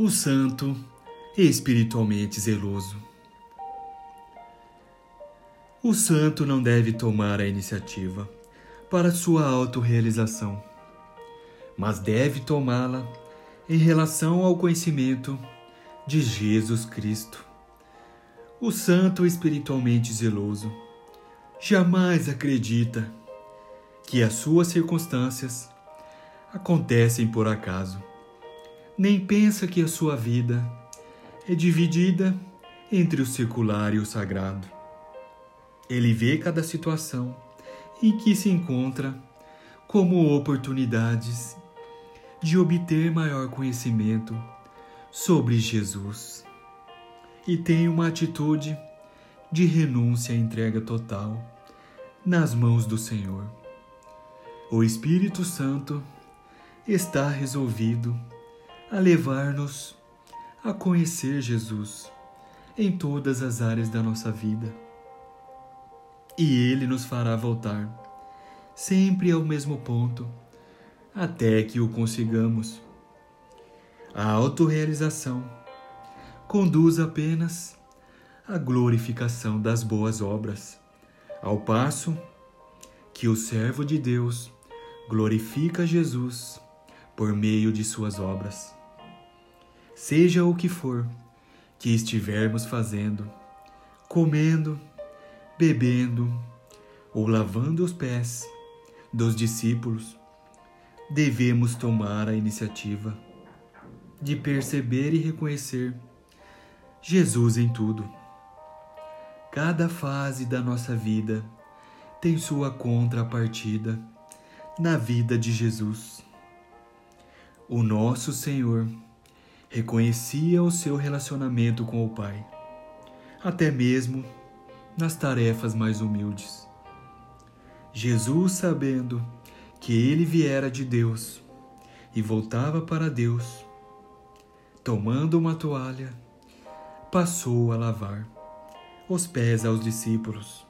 o santo espiritualmente zeloso. O santo não deve tomar a iniciativa para sua autorrealização, mas deve tomá-la em relação ao conhecimento de Jesus Cristo. O santo espiritualmente zeloso jamais acredita que as suas circunstâncias acontecem por acaso nem pensa que a sua vida é dividida entre o secular e o sagrado. Ele vê cada situação em que se encontra como oportunidades de obter maior conhecimento sobre Jesus e tem uma atitude de renúncia e entrega total nas mãos do Senhor. O Espírito Santo está resolvido a levar-nos a conhecer Jesus em todas as áreas da nossa vida. E Ele nos fará voltar sempre ao mesmo ponto até que o consigamos. A autorrealização conduz apenas à glorificação das boas obras, ao passo que o servo de Deus glorifica Jesus por meio de suas obras. Seja o que for que estivermos fazendo, comendo, bebendo ou lavando os pés dos discípulos, devemos tomar a iniciativa de perceber e reconhecer Jesus em tudo. Cada fase da nossa vida tem sua contrapartida na vida de Jesus. O nosso Senhor reconhecia o seu relacionamento com o Pai, até mesmo nas tarefas mais humildes. Jesus, sabendo que ele viera de Deus e voltava para Deus, tomando uma toalha, passou a lavar os pés aos discípulos.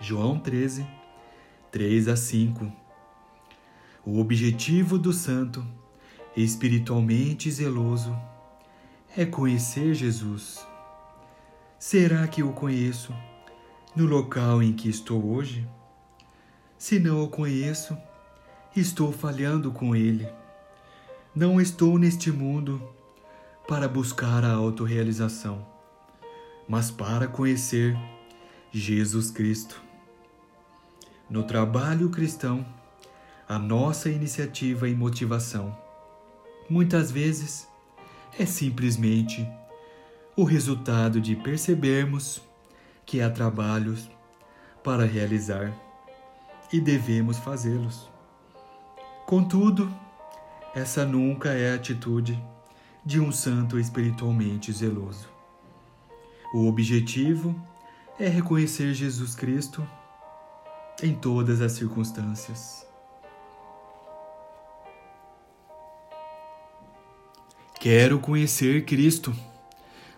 João 13, 3 a 5. O objetivo do santo espiritualmente zeloso é conhecer Jesus. Será que o conheço no local em que estou hoje? Se não o conheço, estou falhando com ele. Não estou neste mundo para buscar a autorrealização, mas para conhecer Jesus Cristo. No trabalho cristão, a nossa iniciativa e motivação muitas vezes é simplesmente o resultado de percebermos que há trabalhos para realizar e devemos fazê-los. Contudo, essa nunca é a atitude de um santo espiritualmente zeloso. O objetivo é reconhecer Jesus Cristo em todas as circunstâncias. Quero conhecer Cristo,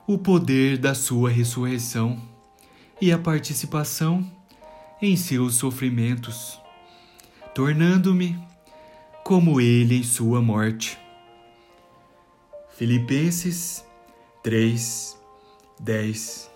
o poder da Sua ressurreição e a participação em seus sofrimentos, tornando-me como Ele em Sua morte. Filipenses 3, 10